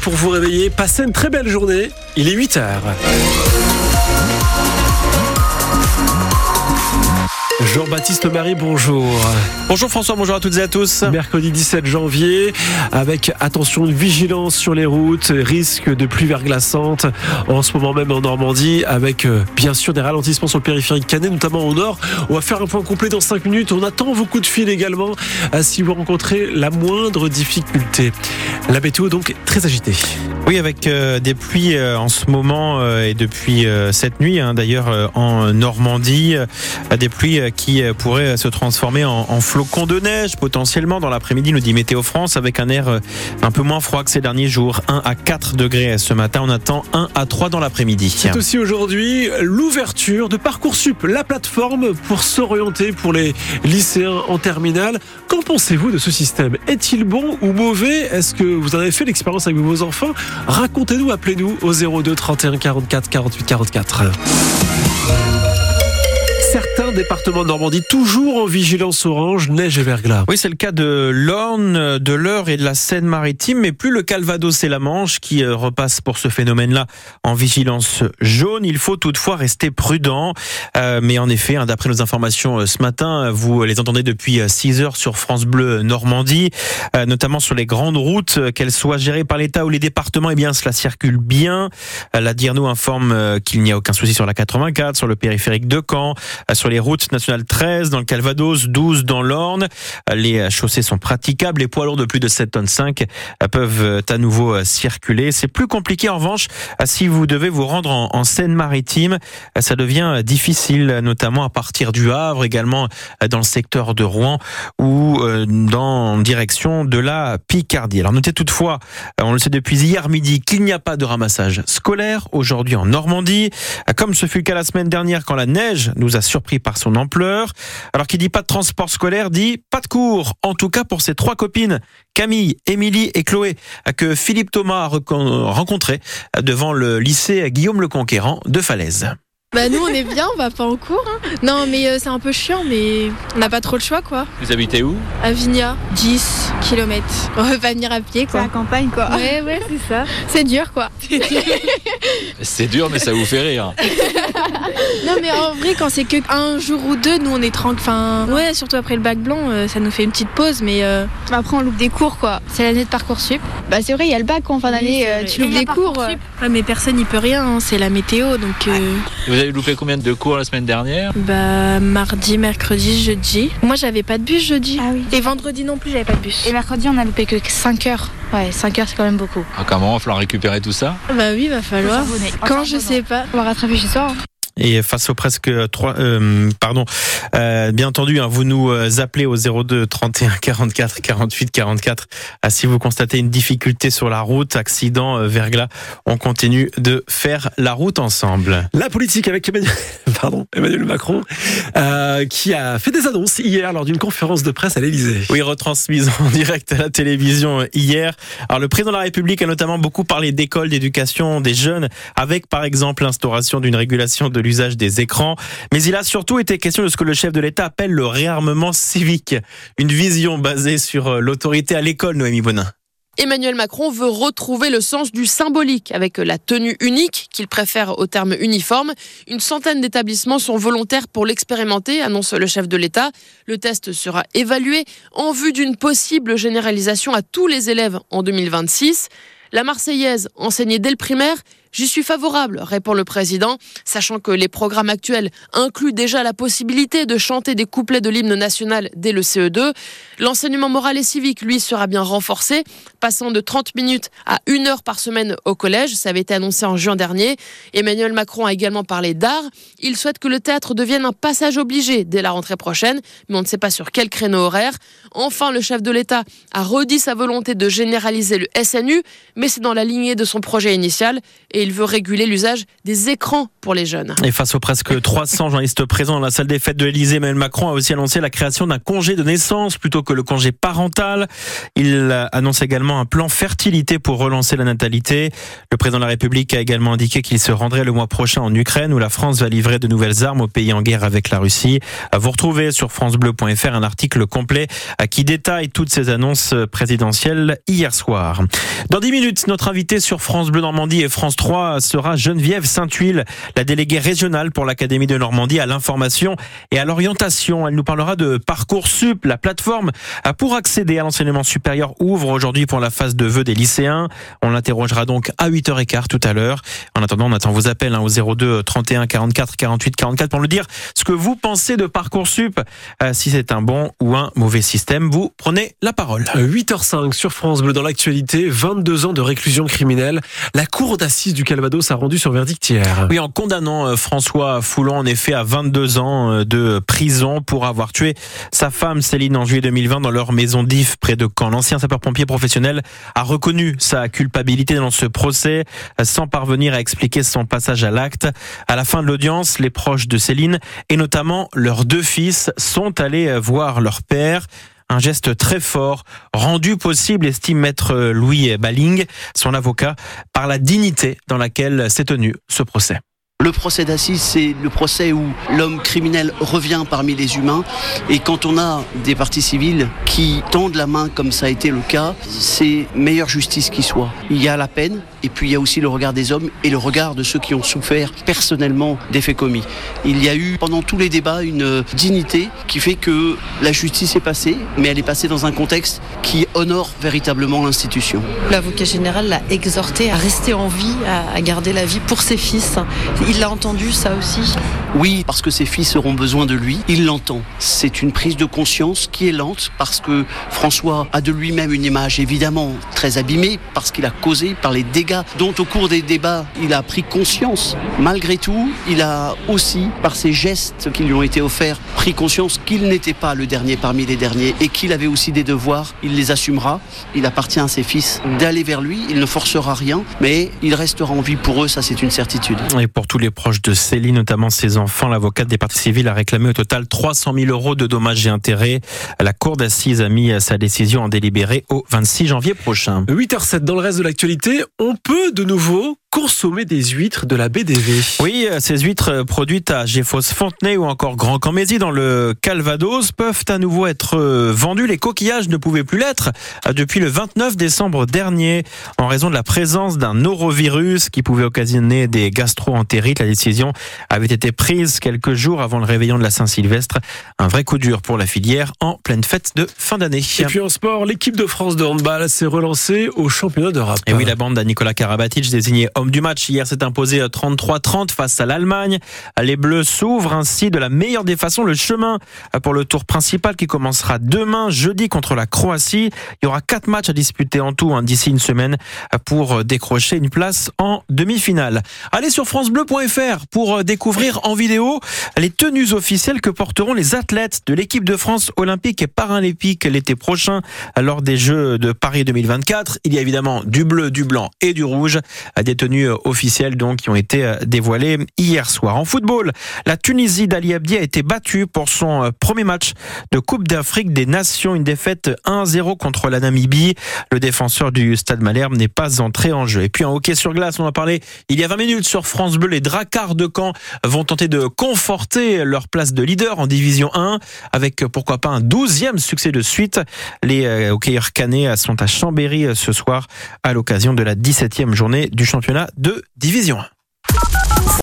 Pour vous réveiller. Passez une très belle journée. Il est 8 heures. Jean-Baptiste Marie, bonjour. Bonjour François, bonjour à toutes et à tous. Mercredi 17 janvier, avec attention, vigilance sur les routes, risque de pluie verglaçante en ce moment même en Normandie, avec euh, bien sûr des ralentissements sur le périphérique canet, notamment au nord. On va faire un point complet dans 5 minutes. On attend vos coups de fil également euh, si vous rencontrez la moindre difficulté. La météo donc très agitée. Oui, avec euh, des pluies en ce moment et depuis cette nuit, hein, d'ailleurs en Normandie, des pluies qui pourraient se transformer en, en flocons de neige potentiellement dans l'après-midi, nous dit Météo France, avec un air un peu moins froid que ces derniers jours. 1 à 4 degrés ce matin, on attend 1 à 3 dans l'après-midi. C'est aussi aujourd'hui l'ouverture de Parcoursup, la plateforme pour s'orienter pour les lycéens en terminale. Qu'en pensez-vous de ce système? Est-il bon ou mauvais? Est-ce que vous en avez fait l'expérience avec vos enfants? Racontez-nous, appelez-nous au 02 31 44 48 44 certains départements de Normandie toujours en vigilance orange, neige et verglas. Oui, c'est le cas de l'Orne, de l'Eure et de la Seine-Maritime, mais plus le Calvados et la Manche qui euh, repassent pour ce phénomène-là en vigilance jaune. Il faut toutefois rester prudent. Euh, mais en effet, hein, d'après nos informations euh, ce matin, vous les entendez depuis 6 heures sur France Bleu Normandie, notamment sur les grandes routes, qu'elles soient gérées par l'État ou les départements, eh bien cela circule bien. La DIRNO informe qu'il n'y a aucun souci sur la 84, sur le périphérique de Caen, sur les routes nationales 13 dans le Calvados, 12 dans l'Orne. Les chaussées sont praticables. Les poids lourds de plus de 7 tonnes 5 peuvent à nouveau circuler. C'est plus compliqué en revanche si vous devez vous rendre en, Seine-Maritime. Ça devient difficile, notamment à partir du Havre, également dans le secteur de Rouen ou euh, dans direction de la Picardie. Alors notez toutefois, on le sait depuis hier midi, qu'il n'y a pas de ramassage scolaire aujourd'hui en Normandie, comme ce fut le cas la semaine dernière quand la neige nous a surpris par son ampleur. Alors qui dit pas de transport scolaire dit pas de cours, en tout cas pour ses trois copines, Camille, Émilie et Chloé, que Philippe Thomas a rencontré devant le lycée Guillaume le Conquérant de Falaise. Bah nous on est bien, on va pas en cours. Hein. Non mais euh, c'est un peu chiant mais on n'a pas trop le choix quoi. Vous habitez où? À Vigna, 10 km. On peut pas venir à pied quoi. C'est la campagne quoi. Ouais ouais c'est ça. C'est dur quoi. c'est dur mais ça vous fait rire. non mais en vrai quand c'est que un jour ou deux nous on est tranquille. Enfin ouais surtout après le bac blanc euh, ça nous fait une petite pause mais euh, après on loupe des cours quoi. C'est l'année de Parcoursup. Bah c'est vrai il y a le bac en fin d'année tu loupes des cours. Ouais, mais personne n'y peut rien hein. c'est la météo donc. Avez loupé combien de cours la semaine dernière? Bah mardi, mercredi, jeudi. Moi j'avais pas de bus jeudi. Ah oui. Et vendredi non plus j'avais pas de bus. Et mercredi on a loupé que 5 heures. Ouais, 5 heures c'est quand même beaucoup. Ah, comment? Il va falloir récupérer tout ça? Bah oui, il va falloir. Quand je sais pas. On va rattraper chez soi. Hein. Et face aux presque trois, euh, pardon, euh, bien entendu, hein, vous nous euh, appelez au 02 31 44 48 44. si vous constatez une difficulté sur la route, accident, euh, verglas, on continue de faire la route ensemble. La politique avec Emmanuel, pardon, Emmanuel Macron, euh, qui a fait des annonces hier lors d'une conférence de presse à l'Élysée. Oui, retransmise en direct à la télévision hier. Alors le président de la République a notamment beaucoup parlé d'école, d'éducation des jeunes, avec par exemple l'instauration d'une régulation de l'usage des écrans. Mais il a surtout été question de ce que le chef de l'État appelle le réarmement civique. Une vision basée sur euh, l'autorité à l'école, Noémie Bonin. Emmanuel Macron veut retrouver le sens du symbolique avec la tenue unique qu'il préfère au terme uniforme. Une centaine d'établissements sont volontaires pour l'expérimenter, annonce le chef de l'État. Le test sera évalué en vue d'une possible généralisation à tous les élèves en 2026. La Marseillaise, enseignée dès le primaire, J'y suis favorable, répond le président, sachant que les programmes actuels incluent déjà la possibilité de chanter des couplets de l'hymne national dès le CE2. L'enseignement moral et civique, lui, sera bien renforcé, passant de 30 minutes à 1 heure par semaine au collège. Ça avait été annoncé en juin dernier. Emmanuel Macron a également parlé d'art. Il souhaite que le théâtre devienne un passage obligé dès la rentrée prochaine, mais on ne sait pas sur quel créneau horaire. Enfin, le chef de l'État a redit sa volonté de généraliser le SNU, mais c'est dans la lignée de son projet initial il veut réguler l'usage des écrans pour les jeunes. Et face aux presque 300 journalistes présents dans la salle des fêtes de l'Elysée, Emmanuel Macron a aussi annoncé la création d'un congé de naissance plutôt que le congé parental. Il annonce également un plan fertilité pour relancer la natalité. Le président de la République a également indiqué qu'il se rendrait le mois prochain en Ukraine où la France va livrer de nouvelles armes au pays en guerre avec la Russie. Vous retrouvez sur francebleu.fr un article complet qui détaille toutes ces annonces présidentielles hier soir. Dans 10 minutes, notre invité sur France Bleu Normandie et France 3 sera Geneviève Saint-Huile, la déléguée régionale pour l'Académie de Normandie à l'information et à l'orientation. Elle nous parlera de Parcoursup, la plateforme pour accéder à l'enseignement supérieur ouvre aujourd'hui pour la phase de vœux des lycéens. On l'interrogera donc à 8h15 tout à l'heure. En attendant, on attend vos appels hein, au 02 31 44 48 44 pour nous dire ce que vous pensez de Parcoursup, euh, si c'est un bon ou un mauvais système. Vous prenez la parole. 8h05 sur France Bleu dans l'actualité, 22 ans de réclusion criminelle. La cour d'assises du Calvados a rendu son verdict hier. Oui, en condamnant euh, François Foulon en effet à 22 ans euh, de prison pour avoir tué sa femme Céline en juillet 2020 dans leur maison d'If près de Caen. L'ancien sapeur-pompier professionnel a reconnu sa culpabilité dans ce procès sans parvenir à expliquer son passage à l'acte. À la fin de l'audience, les proches de Céline et notamment leurs deux fils sont allés voir leur père. Un geste très fort, rendu possible, estime maître Louis Balling, son avocat, par la dignité dans laquelle s'est tenu ce procès. Le procès d'assises, c'est le procès où l'homme criminel revient parmi les humains. Et quand on a des parties civiles qui tendent la main, comme ça a été le cas, c'est meilleure justice qui soit. Il y a la peine, et puis il y a aussi le regard des hommes et le regard de ceux qui ont souffert personnellement des faits commis. Il y a eu pendant tous les débats une dignité qui fait que la justice est passée, mais elle est passée dans un contexte qui honore véritablement l'institution. L'avocat général l'a exhorté à rester en vie, à garder la vie pour ses fils. Il l'a entendu ça aussi Oui, parce que ses fils auront besoin de lui. Il l'entend. C'est une prise de conscience qui est lente parce que François a de lui-même une image évidemment très abîmée parce qu'il a causé par les dégâts dont au cours des débats il a pris conscience. Malgré tout, il a aussi, par ses gestes qui lui ont été offerts, pris conscience qu'il n'était pas le dernier parmi les derniers et qu'il avait aussi des devoirs. Il les assumera. Il appartient à ses fils d'aller vers lui. Il ne forcera rien, mais il restera en vie pour eux, ça c'est une certitude. Et pour tous les proches de Céline, notamment ses enfants. L'avocate des parties civiles a réclamé au total 300 000 euros de dommages et intérêts. La cour d'assises a mis sa décision en délibéré au 26 janvier prochain. 8h07 dans le reste de l'actualité, on peut de nouveau consommer des huîtres de la BDV. Oui, ces huîtres produites à Géfos-Fontenay ou encore Grand Camésie dans le Calvados peuvent à nouveau être vendues. Les coquillages ne pouvaient plus l'être depuis le 29 décembre dernier en raison de la présence d'un norovirus qui pouvait occasionner des gastro-entérites. La décision avait été prise quelques jours avant le réveillon de la Saint-Sylvestre. Un vrai coup dur pour la filière en pleine fête de fin d'année. Et puis en sport, l'équipe de France de handball s'est relancée au championnat d'Europe. Et oui, la bande à Nicolas Karabatic désigné homme du match hier s'est imposé 33-30 face à l'Allemagne. Les Bleus s'ouvrent ainsi de la meilleure des façons le chemin pour le tour principal qui commencera demain, jeudi, contre la Croatie. Il y aura quatre matchs à disputer en tout hein, d'ici une semaine pour décrocher une place en demi-finale. Allez sur francebleu.fr pour découvrir en vidéo les tenues officielles que porteront les athlètes de l'équipe de France olympique et paralympique l'été prochain lors des Jeux de Paris 2024. Il y a évidemment du bleu, du blanc et du rouge, officielles donc qui ont été euh, dévoilées hier soir. En football, la Tunisie d'Ali Abdi a été battue pour son euh, premier match de Coupe d'Afrique des Nations, une défaite 1-0 contre la Namibie. Le défenseur du Stade Malherbe n'est pas entré en jeu. Et puis en hockey sur glace, on a parlé il y a 20 minutes sur France Bleu, les Dracars de Caen vont tenter de conforter leur place de leader en Division 1 avec pourquoi pas un 12e succès de suite. Les euh, hockeyeurs canets sont à Chambéry ce soir à l'occasion de la 17e journée du de Division 1.